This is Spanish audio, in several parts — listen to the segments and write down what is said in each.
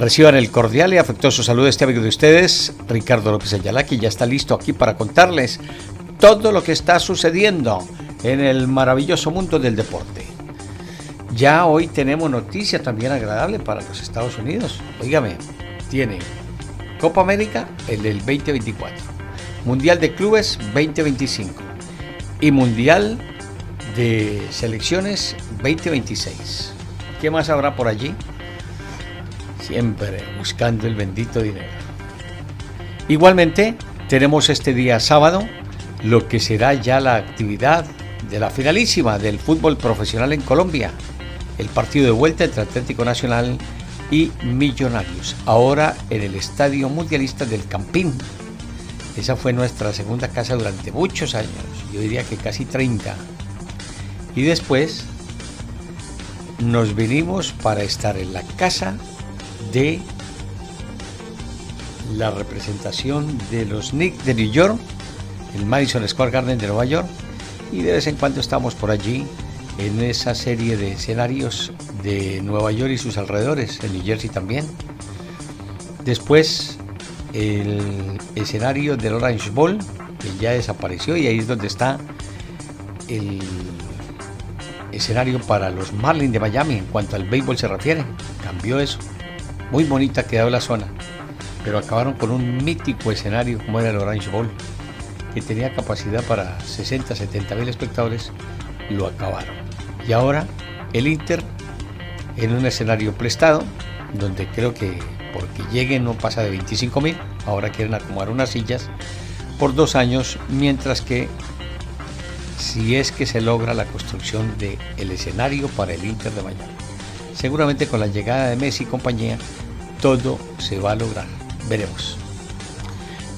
Reciban el cordial y afectuoso saludo de este amigo de ustedes, Ricardo López Ayala, que ya está listo aquí para contarles todo lo que está sucediendo en el maravilloso mundo del deporte. Ya hoy tenemos noticia también agradable para los Estados Unidos. Óigame, tiene Copa América el del 2024, Mundial de Clubes 2025 y Mundial de Selecciones 2026. ¿Qué más habrá por allí? Siempre buscando el bendito dinero. Igualmente, tenemos este día sábado lo que será ya la actividad de la finalísima del fútbol profesional en Colombia, el partido de vuelta entre Atlético Nacional y Millonarios, ahora en el Estadio Mundialista del Campín. Esa fue nuestra segunda casa durante muchos años, yo diría que casi 30. Y después nos vinimos para estar en la casa de la representación de los Knicks de New York, el Madison Square Garden de Nueva York, y de vez en cuando estamos por allí en esa serie de escenarios de Nueva York y sus alrededores, en New Jersey también. Después el escenario del Orange Bowl, que ya desapareció y ahí es donde está el escenario para los Marlins de Miami en cuanto al béisbol se refiere. Cambió eso. Muy bonita quedó la zona. Pero acabaron con un mítico escenario como era el Orange Bowl, que tenía capacidad para 60, 70 mil espectadores. Lo acabaron. Y ahora el Inter en un escenario prestado, donde creo que porque lleguen no pasa de 25 mil. Ahora quieren acomodar unas sillas por dos años, mientras que si es que se logra la construcción del el escenario para el Inter de Miami. Seguramente con la llegada de Messi y compañía, todo se va a lograr. Veremos.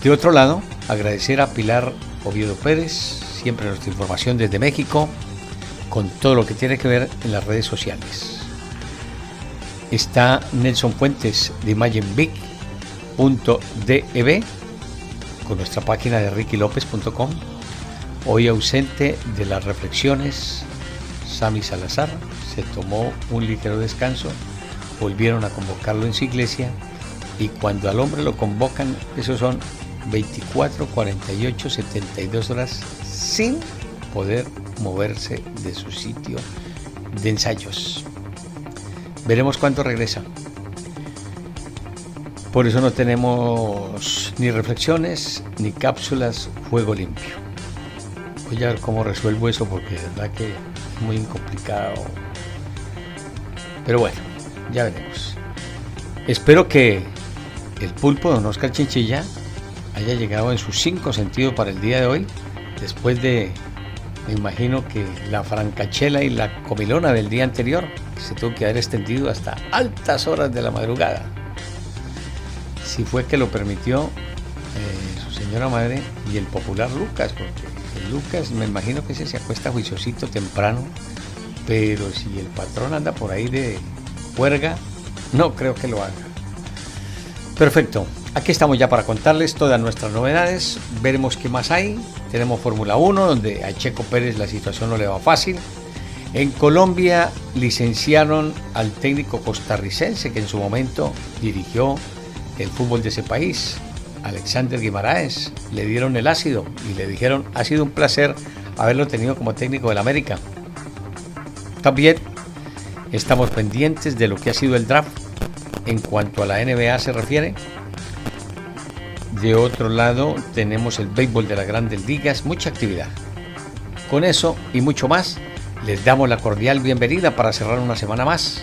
De otro lado, agradecer a Pilar Oviedo Pérez, siempre nuestra información desde México, con todo lo que tiene que ver en las redes sociales. Está Nelson Fuentes de imagenbig.dev con nuestra página de rickylopez.com Hoy ausente de las reflexiones, Sami Salazar se tomó un ligero descanso, volvieron a convocarlo en su iglesia y cuando al hombre lo convocan, esos son 24, 48, 72 horas sin poder moverse de su sitio de ensayos. Veremos cuánto regresa. Por eso no tenemos ni reflexiones ni cápsulas juego limpio voy a ver cómo resuelvo eso porque de verdad que es muy complicado. Pero bueno, ya veremos. Espero que el pulpo de don Oscar Chinchilla haya llegado en sus cinco sentidos para el día de hoy, después de, me imagino que la francachela y la comilona del día anterior, se tuvo que haber extendido hasta altas horas de la madrugada. Si fue que lo permitió eh, su señora madre y el popular Lucas, porque Lucas, me imagino que ese se acuesta juiciosito temprano, pero si el patrón anda por ahí de huerga, no creo que lo haga. Perfecto, aquí estamos ya para contarles todas nuestras novedades, veremos qué más hay. Tenemos Fórmula 1, donde a Checo Pérez la situación no le va fácil. En Colombia licenciaron al técnico costarricense que en su momento dirigió el fútbol de ese país, Alexander Guimaraes. Le dieron el ácido y le dijeron, ha sido un placer haberlo tenido como técnico del América. También estamos pendientes de lo que ha sido el draft en cuanto a la NBA se refiere. De otro lado tenemos el béisbol de las grandes ligas, mucha actividad. Con eso y mucho más, les damos la cordial bienvenida para cerrar una semana más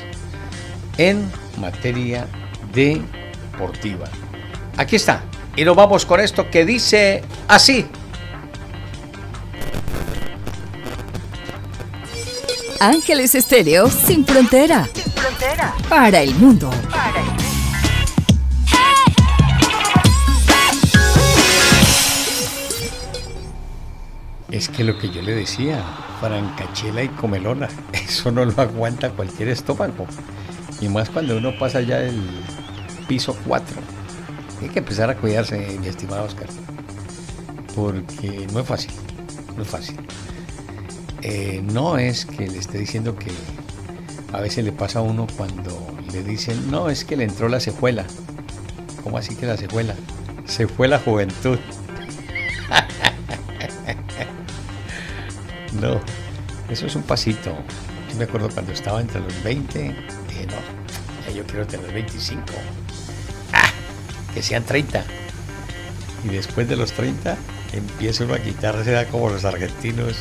en materia deportiva. Aquí está, y nos vamos con esto que dice así. Ángeles Estéreo sin frontera. Sin frontera. Para el mundo. Para el. Es que lo que yo le decía, francachela y comelona, eso no lo aguanta cualquier estómago. Y más cuando uno pasa ya el piso 4. Hay que empezar a cuidarse, mi estimado Oscar. Porque no es fácil, no es fácil. Eh, no es que le esté diciendo que a veces le pasa a uno cuando le dicen, no, es que le entró la secuela. ¿Cómo así que la secuela? Se fue la juventud. no, eso es un pasito. Yo me acuerdo cuando estaba entre los 20, dije, no, ya yo quiero tener 25. ¡Ah! Que sean 30. Y después de los 30, empieza uno a quitarse como los argentinos.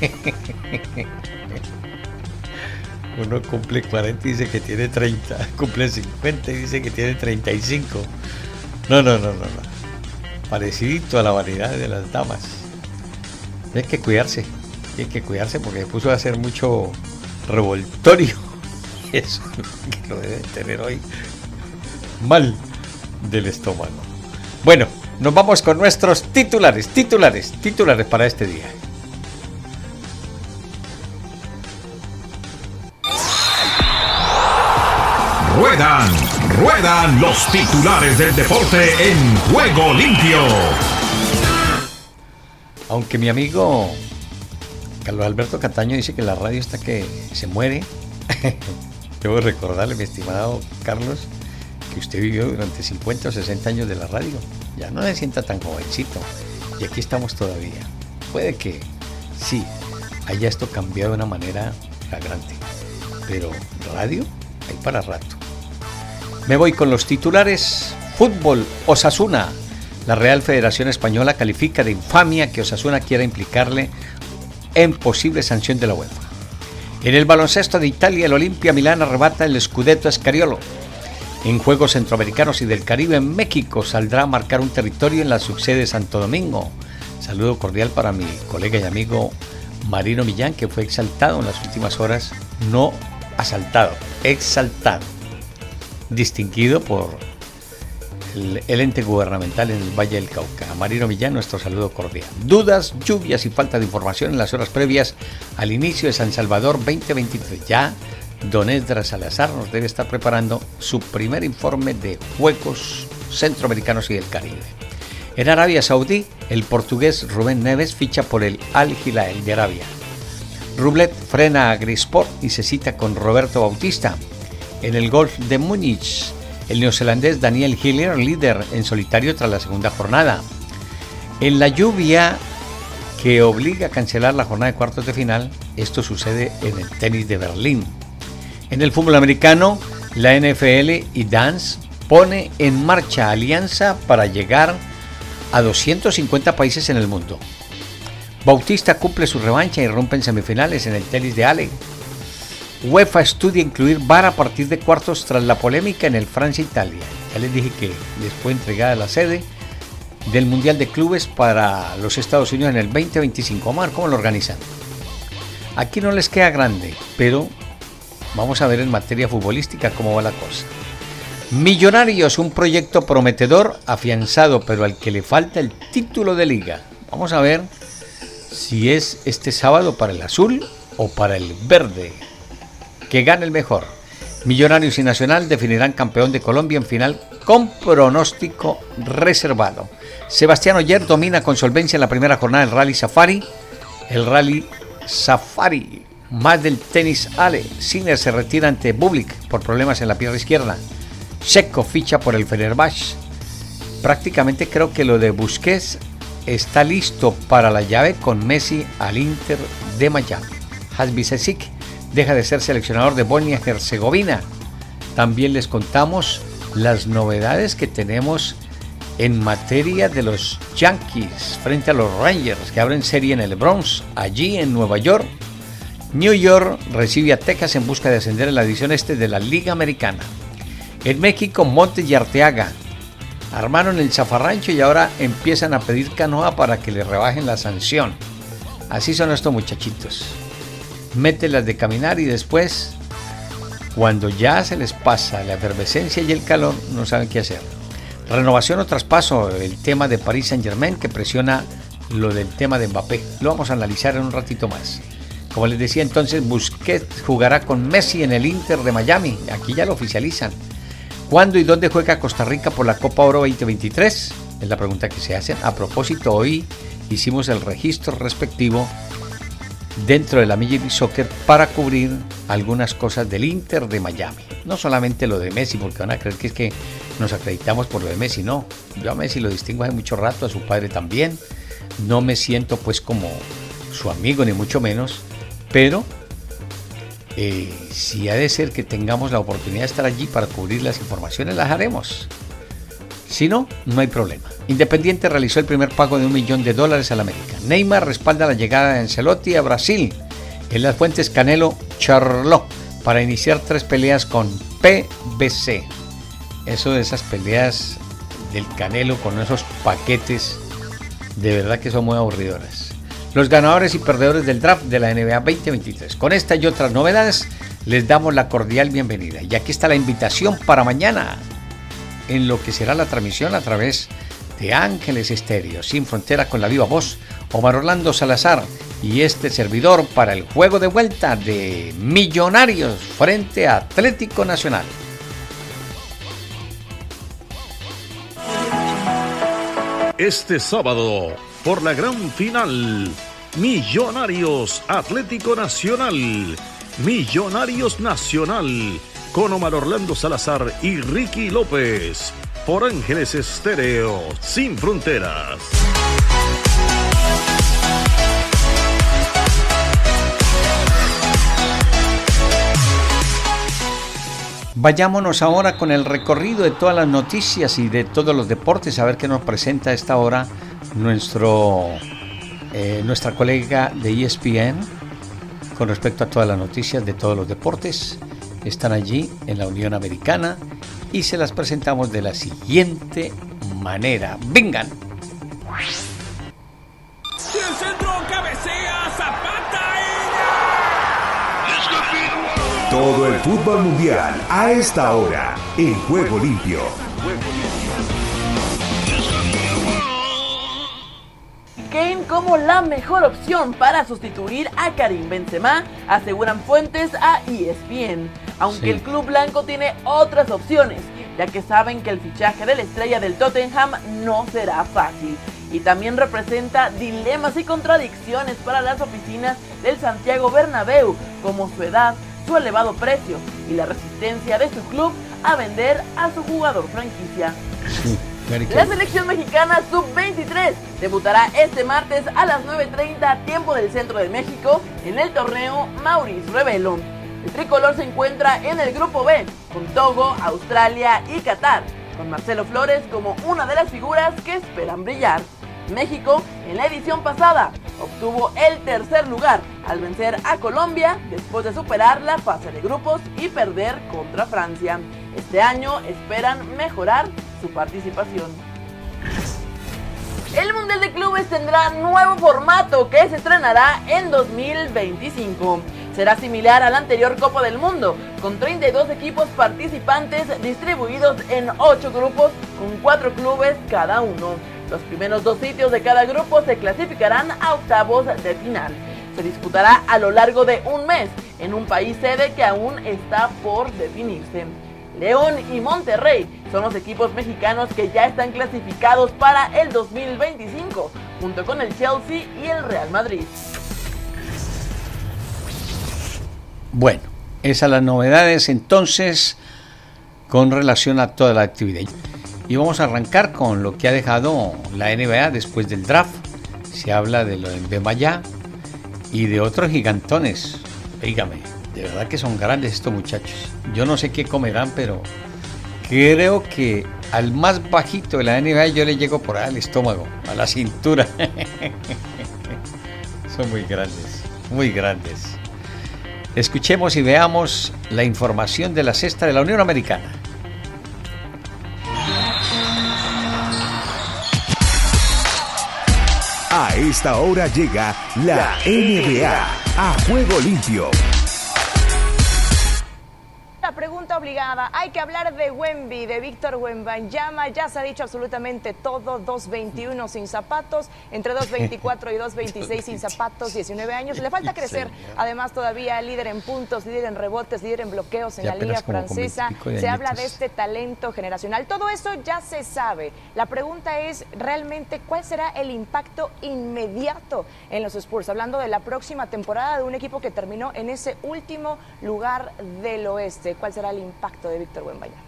Uno cumple 40 y dice que tiene 30. Cumple 50 y dice que tiene 35. No, no, no, no, no. Parecido a la vanidad de las damas. Hay que cuidarse. Hay que cuidarse porque puso a hacer mucho revoltorio. Eso lo debe tener hoy mal del estómago. Bueno, nos vamos con nuestros titulares, titulares, titulares para este día. Ruedan, ruedan los titulares del deporte en juego limpio. Aunque mi amigo Carlos Alberto Cataño dice que la radio está que se muere, debo recordarle, mi estimado Carlos, que usted vivió durante 50 o 60 años de la radio. Ya no se sienta tan jovencito. Y aquí estamos todavía. Puede que sí, haya esto cambiado de una manera flagrante. Pero radio hay para rato. Me voy con los titulares. Fútbol, Osasuna. La Real Federación Española califica de infamia que Osasuna quiera implicarle en posible sanción de la UEFA. En el baloncesto de Italia, el Olimpia Milán arrebata el Scudetto Escariolo. En Juegos Centroamericanos y del Caribe, en México saldrá a marcar un territorio en la subsede Santo Domingo. Saludo cordial para mi colega y amigo Marino Millán, que fue exaltado en las últimas horas, no asaltado, exaltado distinguido por el, ente gubernamental en el Valle del Cauca. Marino Millán, nuestro saludo cordial. Dudas, lluvias y falta de información en las horas previas al inicio de San Salvador 2023. Ya Don Esdras Salazar nos debe estar preparando su primer informe de Juegos Centroamericanos y del Caribe. En Arabia Saudí, el portugués Rubén Neves ficha por el Al Hilal de Arabia. Rublet frena a Grisport y se cita con Roberto Bautista en el Golf de Múnich. El neozelandés Daniel Hiller, líder en solitario tras la segunda jornada. En la lluvia que obliga a cancelar la jornada de cuartos de final, esto sucede en el tenis de Berlín. En el fútbol americano, la NFL y Dance pone en marcha alianza para llegar a 250 países en el mundo. Bautista cumple su revancha y rompe en semifinales en el tenis de Ale. UEFA estudia incluir VAR a partir de cuartos tras la polémica en el Francia-Italia. Ya les dije que les fue entregada la sede del Mundial de Clubes para los Estados Unidos en el 2025. Omar, ¿cómo lo organizan? Aquí no les queda grande, pero vamos a ver en materia futbolística cómo va la cosa. Millonarios, un proyecto prometedor, afianzado, pero al que le falta el título de liga. Vamos a ver si es este sábado para el azul o para el verde que gane el mejor. Millonarios y Nacional definirán campeón de Colombia en final con pronóstico reservado. Sebastián Oyer domina con solvencia en la primera jornada del Rally Safari. El Rally Safari, más del tenis Ale. Sinner se retira ante Bublik por problemas en la pierna izquierda. Checo ficha por el Fenerbahce. Prácticamente creo que lo de Busquets está listo para la llave con Messi al Inter de Miami. Hasbi deja de ser seleccionador de Bosnia-Herzegovina. También les contamos las novedades que tenemos en materia de los Yankees frente a los Rangers que abren serie en el Bronx, allí en Nueva York. New York recibe a Texas en busca de ascender en la edición este de la Liga Americana. En México, Montes y Arteaga armaron el zafarrancho y ahora empiezan a pedir canoa para que le rebajen la sanción. Así son estos muchachitos mételas de caminar y después, cuando ya se les pasa la efervescencia y el calor, no saben qué hacer. Renovación o traspaso, el tema de Paris Saint Germain que presiona lo del tema de Mbappé. Lo vamos a analizar en un ratito más. Como les decía entonces, Busquets jugará con Messi en el Inter de Miami. Aquí ya lo oficializan. ¿Cuándo y dónde juega Costa Rica por la Copa Oro 2023? Es la pregunta que se hacen. A propósito, hoy hicimos el registro respectivo dentro de la Major Soccer para cubrir algunas cosas del Inter de Miami. No solamente lo de Messi, porque van a creer que es que nos acreditamos por lo de Messi, no. Yo a Messi lo distingo hace mucho rato, a su padre también. No me siento pues como su amigo, ni mucho menos, pero eh, si ha de ser que tengamos la oportunidad de estar allí para cubrir las informaciones, las haremos. Si no, no hay problema. Independiente realizó el primer pago de un millón de dólares al América. Neymar respalda la llegada de Ancelotti a Brasil. En las fuentes Canelo charló para iniciar tres peleas con PBC. Eso de esas peleas del Canelo con esos paquetes, de verdad que son muy aburridoras. Los ganadores y perdedores del draft de la NBA 2023. Con esta y otras novedades les damos la cordial bienvenida. Y aquí está la invitación para mañana en lo que será la transmisión a través de Ángeles Estéreo, sin frontera con la viva voz, Omar Orlando Salazar y este servidor para el juego de vuelta de Millonarios frente a Atlético Nacional. Este sábado, por la gran final, Millonarios Atlético Nacional, Millonarios Nacional con Omar Orlando Salazar y Ricky López por Ángeles Estéreo, sin fronteras. Vayámonos ahora con el recorrido de todas las noticias y de todos los deportes, a ver qué nos presenta a esta hora nuestro, eh, nuestra colega de ESPN con respecto a todas las noticias de todos los deportes están allí en la Unión Americana y se las presentamos de la siguiente manera. ¡Vengan! Todo el fútbol mundial a esta hora en Juego Limpio. Kane como la mejor opción para sustituir a Karim Benzema, aseguran fuentes a ESPN, aunque el club blanco tiene otras opciones, ya que saben que el fichaje de la estrella del Tottenham no será fácil y también representa dilemas y contradicciones para las oficinas del Santiago Bernabéu, como su edad, su elevado precio y la resistencia de su club a vender a su jugador franquicia. La selección mexicana sub-23 debutará este martes a las 9.30 tiempo del centro de México en el torneo Maurice Revelo. El tricolor se encuentra en el grupo B con Togo, Australia y Qatar, con Marcelo Flores como una de las figuras que esperan brillar. México, en la edición pasada, obtuvo el tercer lugar al vencer a Colombia después de superar la fase de grupos y perder contra Francia. Este año esperan mejorar su participación. El Mundial de Clubes tendrá nuevo formato que se estrenará en 2025. Será similar a la anterior Copa del Mundo, con 32 equipos participantes distribuidos en 8 grupos con 4 clubes cada uno. Los primeros dos sitios de cada grupo se clasificarán a octavos de final. Se disputará a lo largo de un mes en un país sede que aún está por definirse. León y Monterrey son los equipos mexicanos que ya están clasificados para el 2025, junto con el Chelsea y el Real Madrid. Bueno, esas las novedades entonces con relación a toda la actividad. Y vamos a arrancar con lo que ha dejado la NBA después del draft. Se habla de lo de Maya y de otros gigantones. Dígame, de verdad que son grandes estos muchachos. Yo no sé qué comerán, pero creo que al más bajito de la NBA yo le llego por ahí al estómago, a la cintura. son muy grandes, muy grandes. Escuchemos y veamos la información de la cesta de la Unión Americana. A esta hora llega la NBA a juego limpio. La pregunta obligada. Hay que hablar de Wemby, de Víctor Wembanyama. Ya se ha dicho absolutamente todo. 2.21 sin zapatos, entre 2.24 y 2.26 sin zapatos, 19 años. Le falta crecer. Además, todavía líder en puntos, líder en rebotes, líder en bloqueos en la liga francesa. Se habla de este talento generacional. Todo eso ya se sabe. La pregunta es realmente cuál será el impacto inmediato en los Spurs. Hablando de la próxima temporada de un equipo que terminó en ese último lugar del oeste. ¿Cuál será el impacto de Víctor Wembanyama?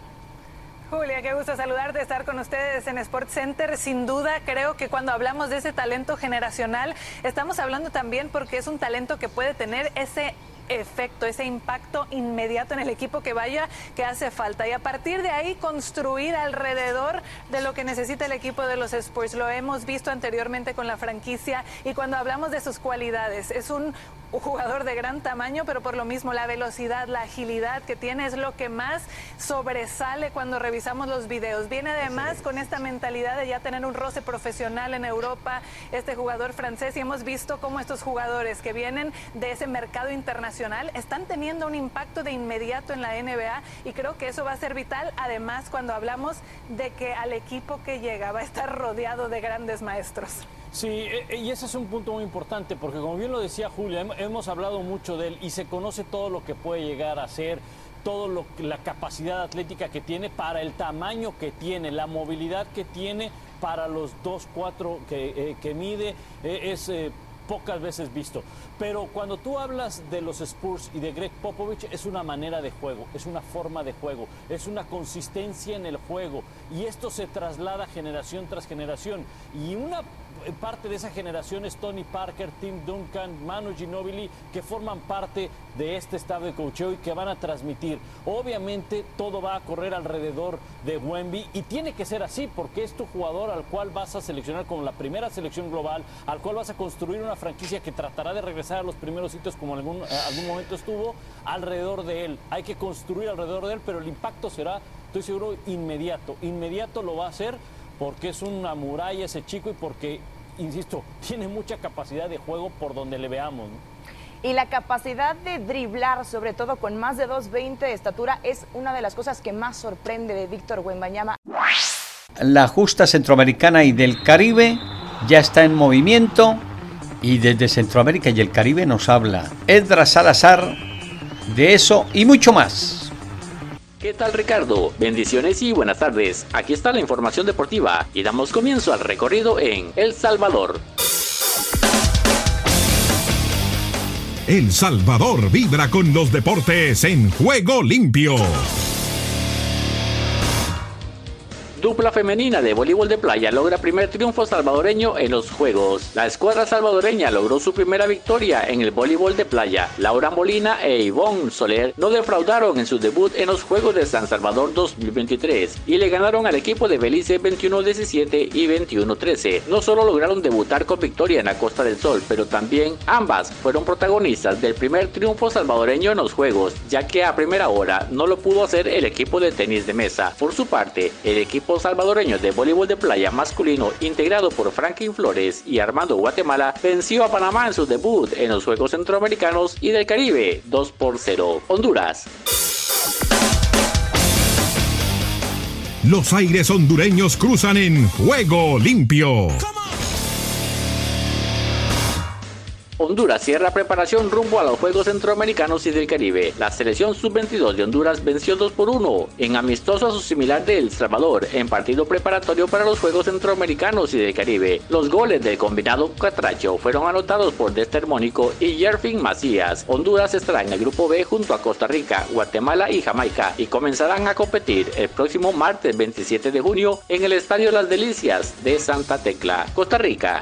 Julia, qué gusto saludarte, estar con ustedes en Sport Center. Sin duda, creo que cuando hablamos de ese talento generacional, estamos hablando también porque es un talento que puede tener ese efecto, ese impacto inmediato en el equipo que vaya que hace falta. Y a partir de ahí construir alrededor de lo que necesita el equipo de los Spurs. Lo hemos visto anteriormente con la franquicia y cuando hablamos de sus cualidades, es un jugador de gran tamaño, pero por lo mismo la velocidad, la agilidad que tiene es lo que más sobresale cuando revisamos los videos. Viene además con esta mentalidad de ya tener un roce profesional en Europa, este jugador francés, y hemos visto cómo estos jugadores que vienen de ese mercado internacional están teniendo un impacto de inmediato en la NBA y creo que eso va a ser vital, además cuando hablamos de que al equipo que llega va a estar rodeado de grandes maestros. Sí, e, e, y ese es un punto muy importante, porque como bien lo decía Julia, hemos hablado mucho de él y se conoce todo lo que puede llegar a ser, toda la capacidad atlética que tiene para el tamaño que tiene, la movilidad que tiene para los 2-4 que, eh, que, mide, e, es eh, pocas veces visto. Pero cuando tú hablas de los Spurs y de Greg Popovich, es una manera de juego, es una forma de juego, es una consistencia en el juego. Y esto se traslada generación tras generación. Y una parte de esa generación es Tony Parker, Tim Duncan, Manu Ginobili, que forman parte de este staff de coacheo y que van a transmitir. Obviamente todo va a correr alrededor de Wemby y tiene que ser así porque es tu jugador al cual vas a seleccionar como la primera selección global, al cual vas a construir una franquicia que tratará de regresar a los primeros sitios como en algún, eh, algún momento estuvo, alrededor de él. Hay que construir alrededor de él, pero el impacto será, estoy seguro, inmediato. Inmediato lo va a hacer porque es una muralla ese chico y porque, insisto, tiene mucha capacidad de juego por donde le veamos. Y la capacidad de driblar, sobre todo con más de 2.20 de estatura, es una de las cosas que más sorprende de Víctor Wembanyama. La justa centroamericana y del Caribe ya está en movimiento y desde Centroamérica y el Caribe nos habla Edra Salazar de eso y mucho más. ¿Qué tal Ricardo? Bendiciones y buenas tardes. Aquí está la información deportiva y damos comienzo al recorrido en El Salvador. El Salvador vibra con los deportes en juego limpio. Dupla femenina de voleibol de playa logra primer triunfo salvadoreño en los Juegos. La escuadra salvadoreña logró su primera victoria en el voleibol de playa. Laura Molina e Ivonne Soler no defraudaron en su debut en los Juegos de San Salvador 2023 y le ganaron al equipo de Belice 21-17 y 21-13. No solo lograron debutar con victoria en la Costa del Sol, pero también ambas fueron protagonistas del primer triunfo salvadoreño en los Juegos, ya que a primera hora no lo pudo hacer el equipo de tenis de mesa. Por su parte, el equipo salvadoreño de voleibol de playa masculino integrado por Franklin Flores y Armando Guatemala venció a Panamá en su debut en los Juegos Centroamericanos y del Caribe 2 por 0. Honduras. Los aires hondureños cruzan en juego limpio. Honduras cierra preparación rumbo a los Juegos Centroamericanos y del Caribe. La selección sub-22 de Honduras venció 2 por 1 en amistoso a su similar de El Salvador en partido preparatorio para los Juegos Centroamericanos y del Caribe. Los goles del combinado Catracho fueron anotados por Dexter Mónico y Jerfin Macías. Honduras estará en el grupo B junto a Costa Rica, Guatemala y Jamaica y comenzarán a competir el próximo martes 27 de junio en el Estadio Las Delicias de Santa Tecla, Costa Rica.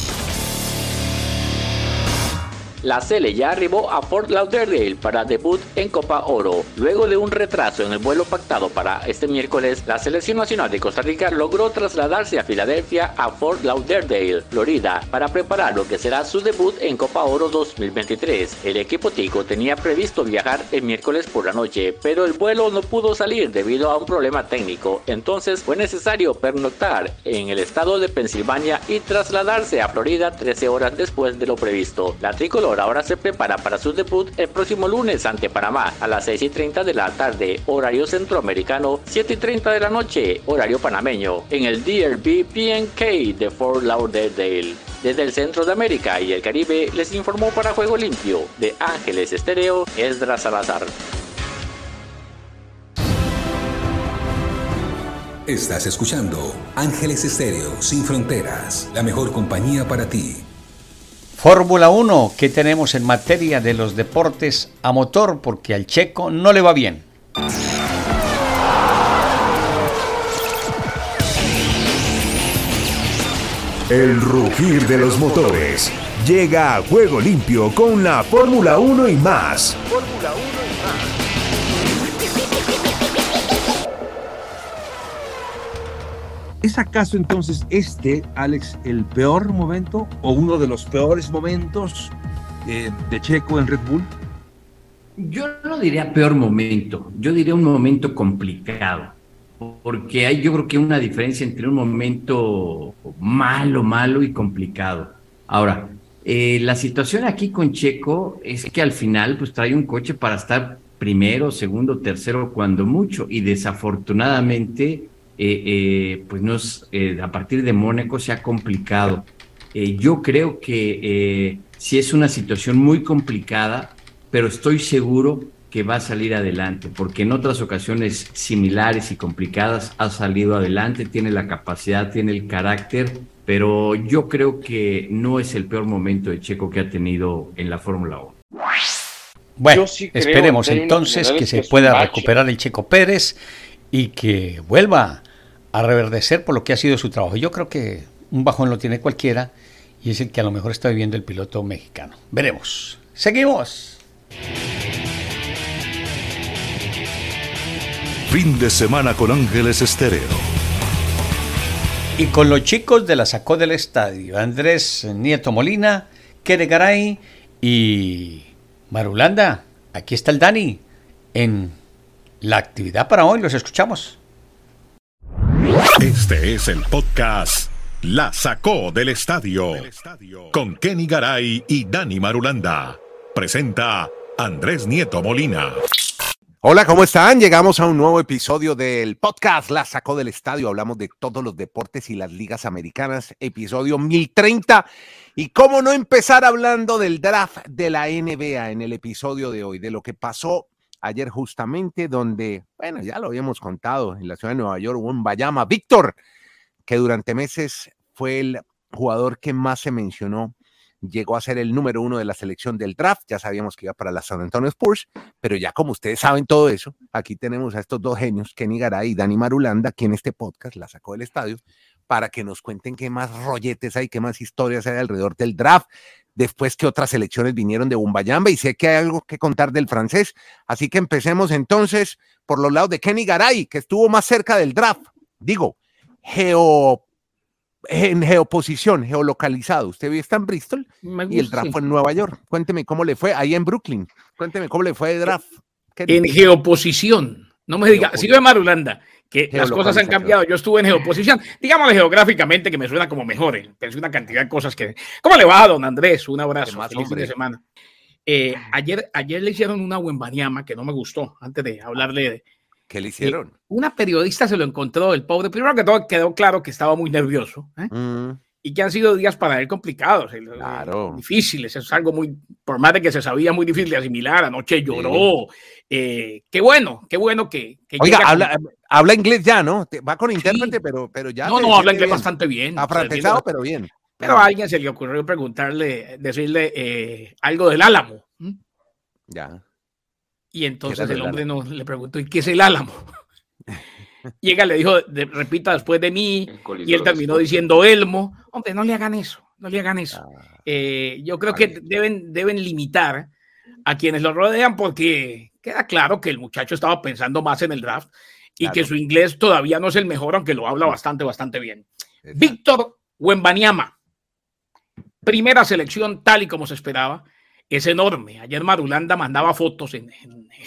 La Cele ya arribó a Fort Lauderdale para debut en Copa Oro. Luego de un retraso en el vuelo pactado para este miércoles, la selección nacional de Costa Rica logró trasladarse a Filadelfia a Fort Lauderdale, Florida, para preparar lo que será su debut en Copa Oro 2023. El equipo tico tenía previsto viajar el miércoles por la noche, pero el vuelo no pudo salir debido a un problema técnico, entonces fue necesario pernoctar en el estado de Pensilvania y trasladarse a Florida 13 horas después de lo previsto. La tricolor ahora se prepara para su debut el próximo lunes ante Panamá a las 6 y 30 de la tarde, horario centroamericano, 7 y 30 de la noche, horario panameño, en el DRB PNK de Fort Lauderdale. Desde el centro de América y el Caribe les informó para Juego Limpio de Ángeles Estéreo, Esdras Salazar. Estás escuchando Ángeles Estéreo Sin Fronteras, la mejor compañía para ti. Fórmula 1, ¿qué tenemos en materia de los deportes a motor? Porque al checo no le va bien. El rugir de los motores llega a juego limpio con la Fórmula 1 y más. Fórmula 1 y más. ¿Es acaso entonces este, Alex, el peor momento o uno de los peores momentos eh, de Checo en Red Bull? Yo no diría peor momento, yo diría un momento complicado, porque hay yo creo que una diferencia entre un momento malo, malo y complicado. Ahora, eh, la situación aquí con Checo es que al final pues trae un coche para estar primero, segundo, tercero, cuando mucho, y desafortunadamente eh, eh, pues nos, eh, a partir de Mónaco se ha complicado. yo creo que sí es una situación muy complicada, pero estoy seguro que va a salir adelante, porque en otras ocasiones similares y complicadas ha salido adelante, tiene la capacidad, tiene el carácter, pero yo creo que no es el peor momento de Checo que ha tenido en la Fórmula 1. Bueno, esperemos entonces que se pueda recuperar el Checo Pérez y que vuelva a reverdecer por lo que ha sido su trabajo. Yo creo que un bajón lo tiene cualquiera y es el que a lo mejor está viviendo el piloto mexicano. Veremos. Seguimos. Fin de semana con Ángeles Estéreo. Y con los chicos de la Sacó del Estadio, Andrés Nieto Molina, Kere Garay y Marulanda. Aquí está el Dani en la actividad para hoy. Los escuchamos. Este es el podcast La Sacó del Estadio con Kenny Garay y Dani Marulanda. Presenta Andrés Nieto Molina. Hola, ¿cómo están? Llegamos a un nuevo episodio del podcast La Sacó del Estadio. Hablamos de todos los deportes y las ligas americanas, episodio 1030. Y cómo no empezar hablando del draft de la NBA en el episodio de hoy, de lo que pasó ayer justamente donde, bueno, ya lo habíamos contado, en la ciudad de Nueva York un Bayama, Víctor, que durante meses fue el jugador que más se mencionó, llegó a ser el número uno de la selección del draft, ya sabíamos que iba para la San Antonio Spurs, pero ya como ustedes saben todo eso, aquí tenemos a estos dos genios, Kenny Garay y Dani Marulanda, aquí en este podcast la sacó del estadio, para que nos cuenten qué más rolletes hay, qué más historias hay alrededor del draft, después que otras elecciones vinieron de Bumbayamba y sé que hay algo que contar del francés. Así que empecemos entonces por los lados de Kenny Garay, que estuvo más cerca del draft. Digo, geo, en geoposición, geolocalizado. Usted está en Bristol y el draft fue en Nueva York. Cuénteme cómo le fue ahí en Brooklyn. Cuénteme cómo le fue el draft. En geoposición. No me diga, sigo de Marulanda que las cosas han cambiado. Yo estuve en geoposición, digámosle geográficamente, que me suena como mejor, eh, pero es una cantidad de cosas que. ¿Cómo le va, don Andrés? Un abrazo. Feliz fin de semana. Eh, ayer, ayer le hicieron una Wembaniama que no me gustó, antes de hablarle de. ¿Qué le hicieron? Eh, una periodista se lo encontró, el pobre. Primero que todo, quedó claro que estaba muy nervioso. Mm y que han sido días para él complicados, eh, difíciles. Es algo muy, por más de que se sabía, muy difícil de asimilar. Anoche lloró. Eh, qué bueno, qué bueno que. Oiga, habla, habla, inglés ya, ¿no? Va con intérprete, pero, pero ya. No, no, habla inglés bastante bien. Afrancesado, pero bien. Pero a alguien se le ocurrió preguntarle, decirle eh, algo del álamo. Ya. Y entonces el hombre no le preguntó, ¿y qué es el álamo? Llega, le dijo, repita después de mí, y él terminó diciendo Elmo. Hombre, no le hagan eso. no le hagan eso. Ah, eh, yo creo que deben, deben limitar a quienes lo rodean porque queda claro que el muchacho estaba pensando más en el draft y que su inglés todavía no es el mejor, aunque lo habla bastante, bastante bien. Víctor Wembaniama, primera selección tal y como se esperaba, es enorme. Ayer Marulanda mandaba fotos en,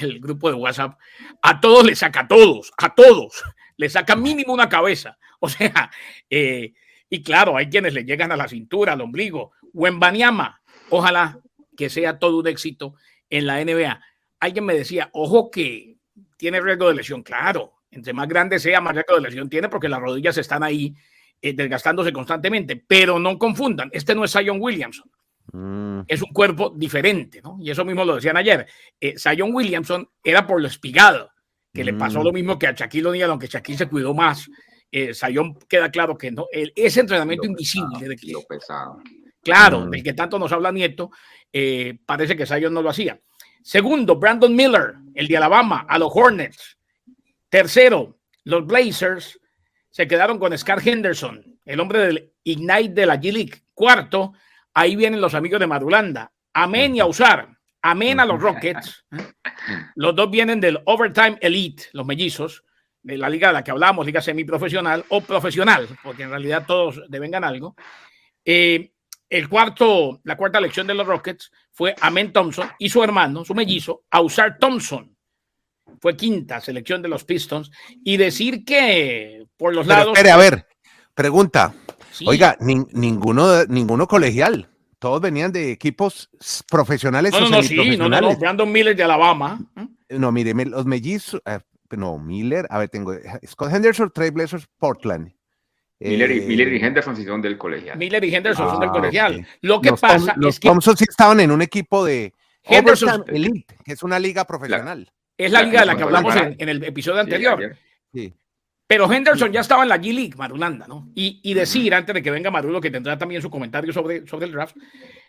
el grupo de WhatsApp. A todos le saca, a todos, a todos, le saca mínimo una cabeza. O sea, eh, y claro, hay quienes le llegan a la cintura, al ombligo. Wembaniama, ojalá que sea todo un éxito en la NBA. Alguien me decía, ojo que tiene riesgo de lesión. Claro, entre más grande sea, más riesgo de lesión tiene porque las rodillas están ahí eh, desgastándose constantemente. Pero no confundan, este no es Zion Williamson. Mm. Es un cuerpo diferente, ¿no? Y eso mismo lo decían ayer. Eh, Zion Williamson era por lo espigado, que le pasó mm. lo mismo que a Shaquille O'Neal, aunque Shaquille se cuidó más. Eh, Zion queda claro que no. ese entrenamiento invisible de Lo pesado. Claro, mm. del que tanto nos habla Nieto, eh, parece que Zion no lo hacía. Segundo, Brandon Miller, el de Alabama, a los Hornets. Tercero, los Blazers se quedaron con Scar Henderson, el hombre del Ignite de la G-League. Cuarto, ahí vienen los amigos de Madulanda. Amén y a usar. Amén a los Rockets. Los dos vienen del Overtime Elite, los mellizos, de la liga de la que hablamos, liga semiprofesional o profesional, porque en realidad todos devengan algo. Eh, el cuarto, la cuarta elección de los Rockets fue Amen Thompson y su hermano, su mellizo, Ausar Thompson. Fue quinta selección de los Pistons. Y decir que por los lados. Espere, a ver, pregunta. Oiga, ninguno, ninguno colegial. Todos venían de equipos profesionales. No, no, no, sí, no, no, Brandon Miller de Alabama. No, mire, los mellizos, eh, no, Miller, a ver, tengo Scott Henderson, Trey Blazers, Portland. Miller y, Miller y eh, Henderson sí son del colegial. Miller y Henderson son del ah, colegial. Lo que pasa los Thompson sí estaban en un equipo de Henderson Elite, que es una liga profesional. es la, liga de la que hablamos en, el episodio anterior. Pero Henderson ya estaba en la G-League, Marulanda, ¿no? Y, decir, antes de que venga Marulo, que tendrá también su comentario sobre, sobre el draft,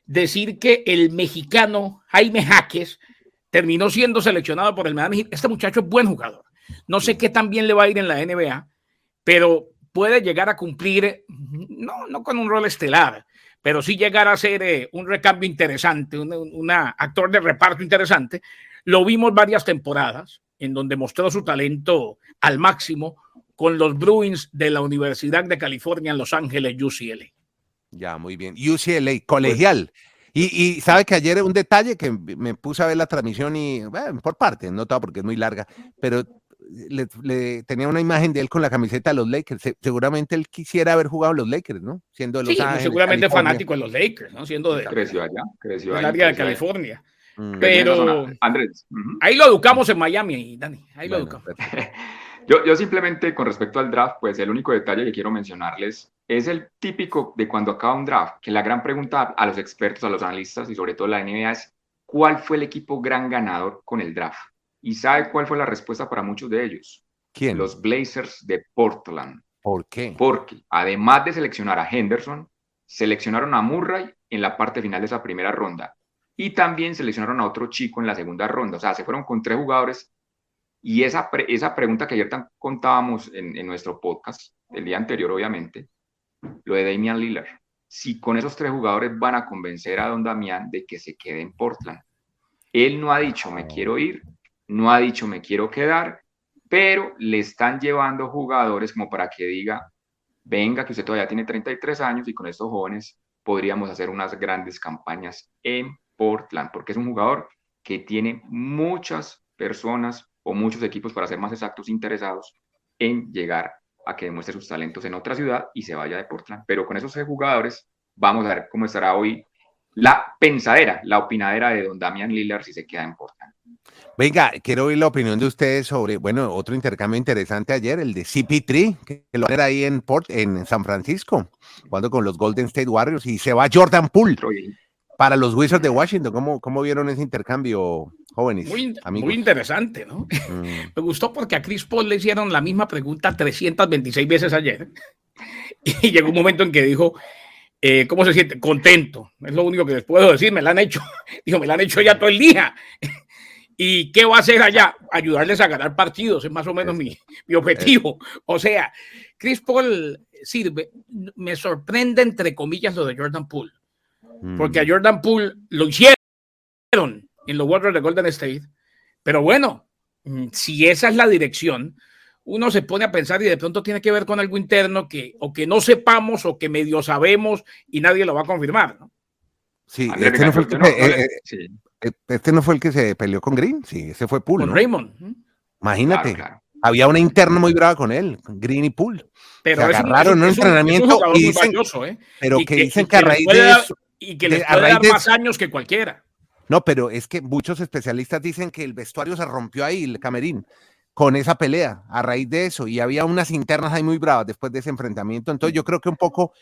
decir que el mexicano Jaime Jaques terminó siendo seleccionado por el Miami Este muchacho es buen jugador. No sé qué tan bien le va a ir en la NBA, pero puede llegar a cumplir, no, no con un rol estelar, pero sí llegar a ser eh, un recambio interesante, un actor de reparto interesante. Lo vimos varias temporadas en donde mostró su talento al máximo con los Bruins de la Universidad de California en Los Ángeles, UCLA. Ya, muy bien. UCLA, colegial. Y, y, sabe que ayer un detalle que me puse a ver la transmisión y, bueno, por parte, no todo porque es muy larga, pero le, tenía una imagen de él con la camiseta de los Lakers. seguramente él quisiera haber jugado en los Lakers, ¿no? Siendo de los sí, seguramente fanático de los Lakers, ¿no? Siendo de, creció allá, creció en el área de California. Mm. Pero Andrés. ahí lo educamos en Miami, Dani. Ahí lo educamos. Yo, yo simplemente con respecto al draft, pues el único detalle que quiero mencionarles es el típico de cuando acaba un draft, que la gran pregunta a los expertos, a los analistas y sobre todo la NBA es, ¿cuál fue el equipo gran ganador con el draft? ¿Y sabe cuál fue la respuesta para muchos de ellos? ¿Quién? Los Blazers de Portland. ¿Por qué? Porque además de seleccionar a Henderson, seleccionaron a Murray en la parte final de esa primera ronda. Y también seleccionaron a otro chico en la segunda ronda. O sea, se fueron con tres jugadores. Y esa, esa pregunta que ayer contábamos en, en nuestro podcast, el día anterior obviamente, lo de Damian Lillard. Si con esos tres jugadores van a convencer a Don Damián de que se quede en Portland. Él no ha dicho me quiero ir, no ha dicho me quiero quedar, pero le están llevando jugadores como para que diga, venga, que usted todavía tiene 33 años y con estos jóvenes podríamos hacer unas grandes campañas en Portland, porque es un jugador que tiene muchas personas o muchos equipos, para ser más exactos, interesados en llegar a que demuestre sus talentos en otra ciudad y se vaya de Portland. Pero con esos jugadores, vamos a ver cómo estará hoy la pensadera, la opinadera de don Damian Lillard si se queda en Portland. Venga, quiero oír la opinión de ustedes sobre, bueno, otro intercambio interesante ayer, el de CP3, que lo era ahí en, Port, en San Francisco, jugando con los Golden State Warriors, y se va Jordan Poole para los Wizards de Washington. ¿Cómo, cómo vieron ese intercambio, jóvenes? Muy, muy interesante, ¿no? Mm. Me gustó porque a Chris Paul le hicieron la misma pregunta 326 veces ayer, y llegó un momento en que dijo, eh, ¿cómo se siente? Contento. Es lo único que les puedo decir. Me la han hecho. Dijo, me la han hecho ya todo el día. ¿Y qué va a hacer allá? Ayudarles a ganar partidos, es más o menos mi, mi objetivo. O sea, Chris Paul sirve, me sorprende entre comillas lo de Jordan Poole, porque a. Jordan Poole lo hicieron en los Warriors de Golden State, pero bueno, mm, si esa es la dirección, uno se pone a pensar y de pronto tiene que ver con algo interno que o que no sepamos o que medio sabemos y nadie lo va a confirmar, ¿no? Sí, este no, fue el que, eh, eh, eh, este no fue el que se peleó con Green, sí, ese fue Poole. Con Raymond. Imagínate. Había una interna muy brava con él, Green y Poole. Pero se agarraron en un, entrenamiento y dicen, pero que, dicen que, a raíz de eso, y que les puede dar más años que cualquiera. No, pero es que muchos especialistas dicen que el vestuario se rompió ahí, el camerín, con esa pelea, a raíz de eso, y había unas internas ahí muy bravas después de ese enfrentamiento. Entonces yo creo que un poco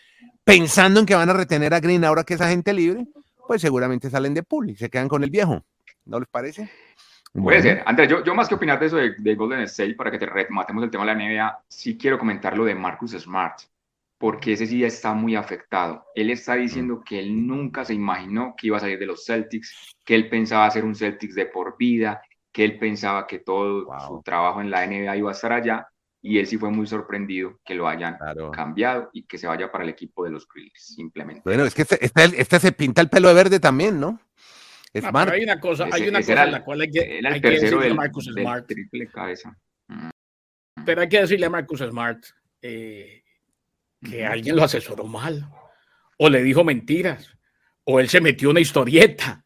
pensando en que van a retener a Green ahora que es agente libre, pues seguramente salen de pool y se quedan con el viejo. ¿No les parece? Puede ser. Andrés, yo, yo, más que opinar de eso de, Golden State, para que te rematemos el tema de la NBA, sí quiero comentar lo de Marcus Smart, porque ese sí ya está muy afectado. Él está diciendo que él nunca se imaginó que iba a salir de los Celtics, que él pensaba ser un Celtics de por vida, que él pensaba que todo su trabajo en la NBA iba a estar allá, y él sí fue muy sorprendido que lo hayan cambiado y que se vaya para el equipo de los Grizzlies, simplemente. Bueno, es que este, este, este se pinta el pelo de verde también, ¿no? Es ah, hay una cosa, hay una cosa en la cual hay que, hay que decirle a Marcus Smart. Triple cabeza. Mm. Pero hay que decirle a Marcus Smart eh, que alguien lo asesoró mal, o le dijo mentiras, o él se metió una historieta.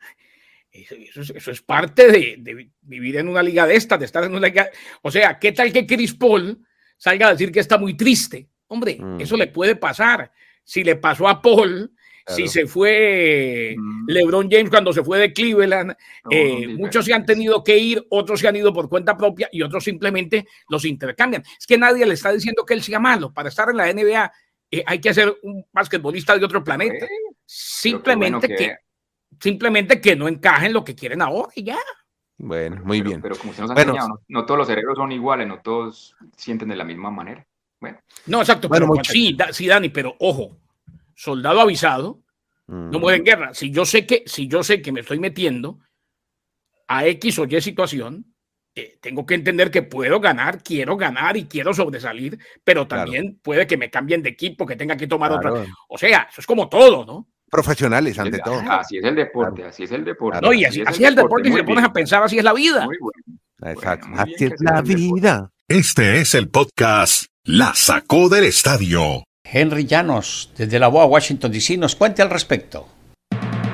Eso, eso, es parte de, de, vivir en una liga de estas, de estar en una liga. O sea, ¿qué tal que Chris Paul salga a decir que está muy triste? Hombre, mm. eso le puede pasar. Si le pasó a Paul, si se fue LeBron James cuando se fue de Cleveland, eh, muchos se han tenido que ir, otros se han ido por cuenta propia y otros simplemente los intercambian. Es que nadie le está diciendo que él sea malo. Para estar en la NBA eh, hay que ser un basquetbolista de otro planeta. simplemente que, simplemente que no encajen lo que quieren ahora y ya. Bueno, muy bien. Pero como se nos ha enseñado, no, todos los cerebros son iguales, no todos sienten de la misma manera. Bueno. No, exacto. Bueno, sí, sí, Dani, pero ojo, soldado avisado, no muere en guerra. Si yo sé que, si yo sé que me estoy metiendo a X o Y situación, eh, tengo que entender que puedo ganar, quiero ganar y quiero sobresalir, pero también puede que me cambien de equipo, que tenga que tomar otra. O sea, eso es como todo, ¿no? Profesionales, ante todo. Así es el deporte, así es el deporte. No, y así, es, el deporte, y si te pones a pensar, así es la vida. Exacto, así es la vida. Este es el podcast La Sacó del Estadio Henry Llanos, desde la BOA Washington DC, nos cuente al respecto.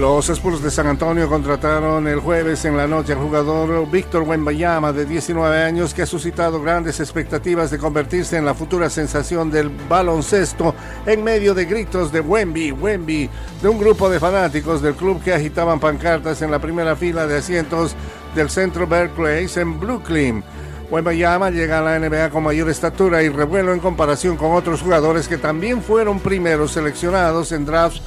Los Spurs de San Antonio contrataron el jueves en la noche al jugador Víctor Wembayama de 19 años que ha suscitado grandes expectativas de convertirse en la futura sensación del baloncesto en medio de gritos de Wemby, Wemby, de un grupo de fanáticos del club que agitaban pancartas en la primera fila de asientos del centro Berkeley en Brooklyn. Wembayama llega a la NBA con mayor estatura y revuelo en comparación con otros jugadores que también fueron primeros seleccionados en drafts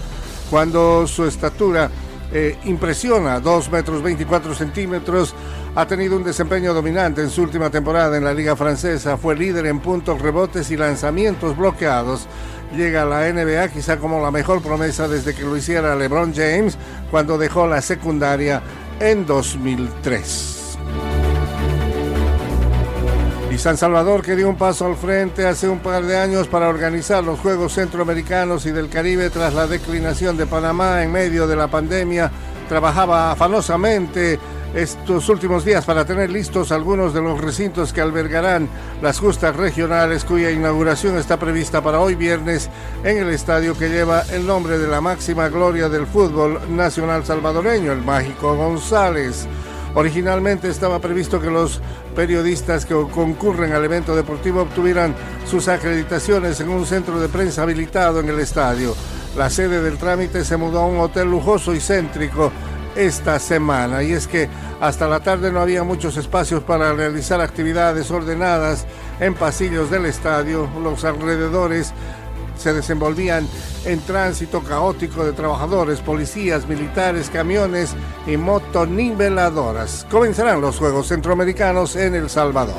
cuando su estatura eh, impresiona, 2 metros 24 centímetros, ha tenido un desempeño dominante en su última temporada en la Liga Francesa, fue líder en puntos, rebotes y lanzamientos bloqueados. Llega a la NBA quizá como la mejor promesa desde que lo hiciera LeBron James cuando dejó la secundaria en 2003. Y San Salvador que dio un paso al frente hace un par de años para organizar los Juegos Centroamericanos y del Caribe tras la declinación de Panamá en medio de la pandemia, trabajaba afanosamente estos últimos días para tener listos algunos de los recintos que albergarán las justas regionales cuya inauguración está prevista para hoy viernes en el estadio que lleva el nombre de la máxima gloria del fútbol nacional salvadoreño, el Mágico González. Originalmente estaba previsto que los periodistas que concurren al evento deportivo obtuvieran sus acreditaciones en un centro de prensa habilitado en el estadio. La sede del trámite se mudó a un hotel lujoso y céntrico esta semana y es que hasta la tarde no había muchos espacios para realizar actividades ordenadas en pasillos del estadio, los alrededores se desenvolvían en tránsito caótico de trabajadores, policías, militares, camiones y motoniveladoras. Comenzarán los Juegos Centroamericanos en El Salvador.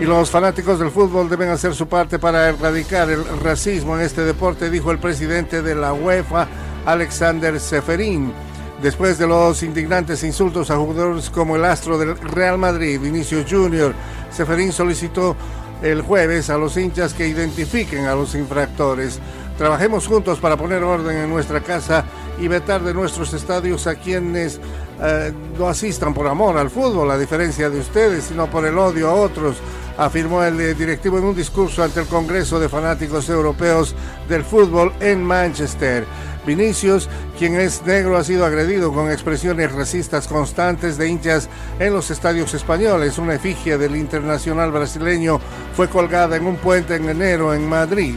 Y los fanáticos del fútbol deben hacer su parte para erradicar el racismo en este deporte, dijo el presidente de la UEFA, Alexander Seferin. Después de los indignantes insultos a jugadores como el astro del Real Madrid, Vinicius Junior, Seferin solicitó el jueves a los hinchas que identifiquen a los infractores. Trabajemos juntos para poner orden en nuestra casa y vetar de nuestros estadios a quienes eh, no asistan por amor al fútbol, a diferencia de ustedes, sino por el odio a otros, afirmó el eh, directivo en un discurso ante el Congreso de Fanáticos Europeos del Fútbol en Manchester. Vinicius, quien es negro, ha sido agredido con expresiones racistas constantes de hinchas en los estadios españoles. Una efigie del internacional brasileño fue colgada en un puente en enero en Madrid.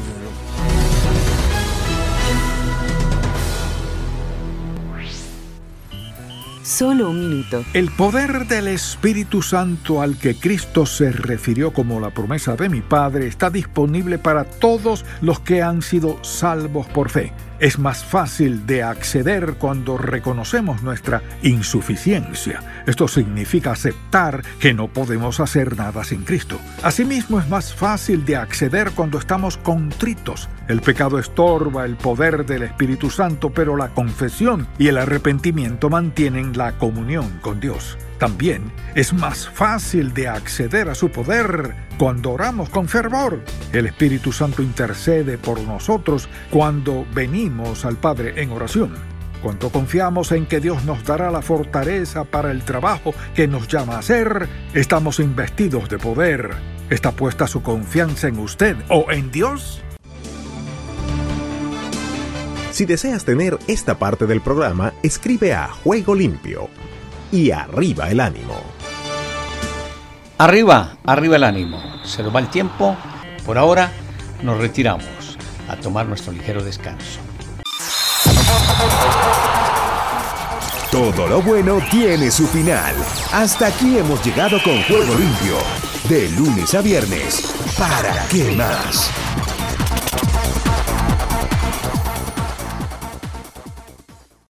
Solo un minuto. El poder del Espíritu Santo al que Cristo se refirió como la promesa de mi Padre está disponible para todos los que han sido salvos por fe es más fácil de acceder cuando reconocemos nuestra insuficiencia. Esto significa aceptar que no podemos hacer nada sin Cristo. Asimismo, es más fácil de acceder cuando estamos contritos. El pecado estorba el poder del Espíritu Santo, pero la confesión y el arrepentimiento mantienen la comunión con Dios. También es más fácil de acceder a su poder cuando oramos con fervor. El Espíritu Santo intercede por nosotros cuando venimos al Padre en oración. Cuando confiamos en que Dios nos dará la fortaleza para el trabajo que nos llama a hacer, estamos investidos de poder. ¿Está puesta su confianza en usted o en Dios? Si deseas tener esta parte del programa, escribe a Juego Limpio y arriba el ánimo. Arriba, arriba el ánimo. Se nos va el tiempo. Por ahora nos retiramos a tomar nuestro ligero descanso. Todo lo bueno tiene su final. Hasta aquí hemos llegado con Juego Limpio. De lunes a viernes. ¿Para qué más?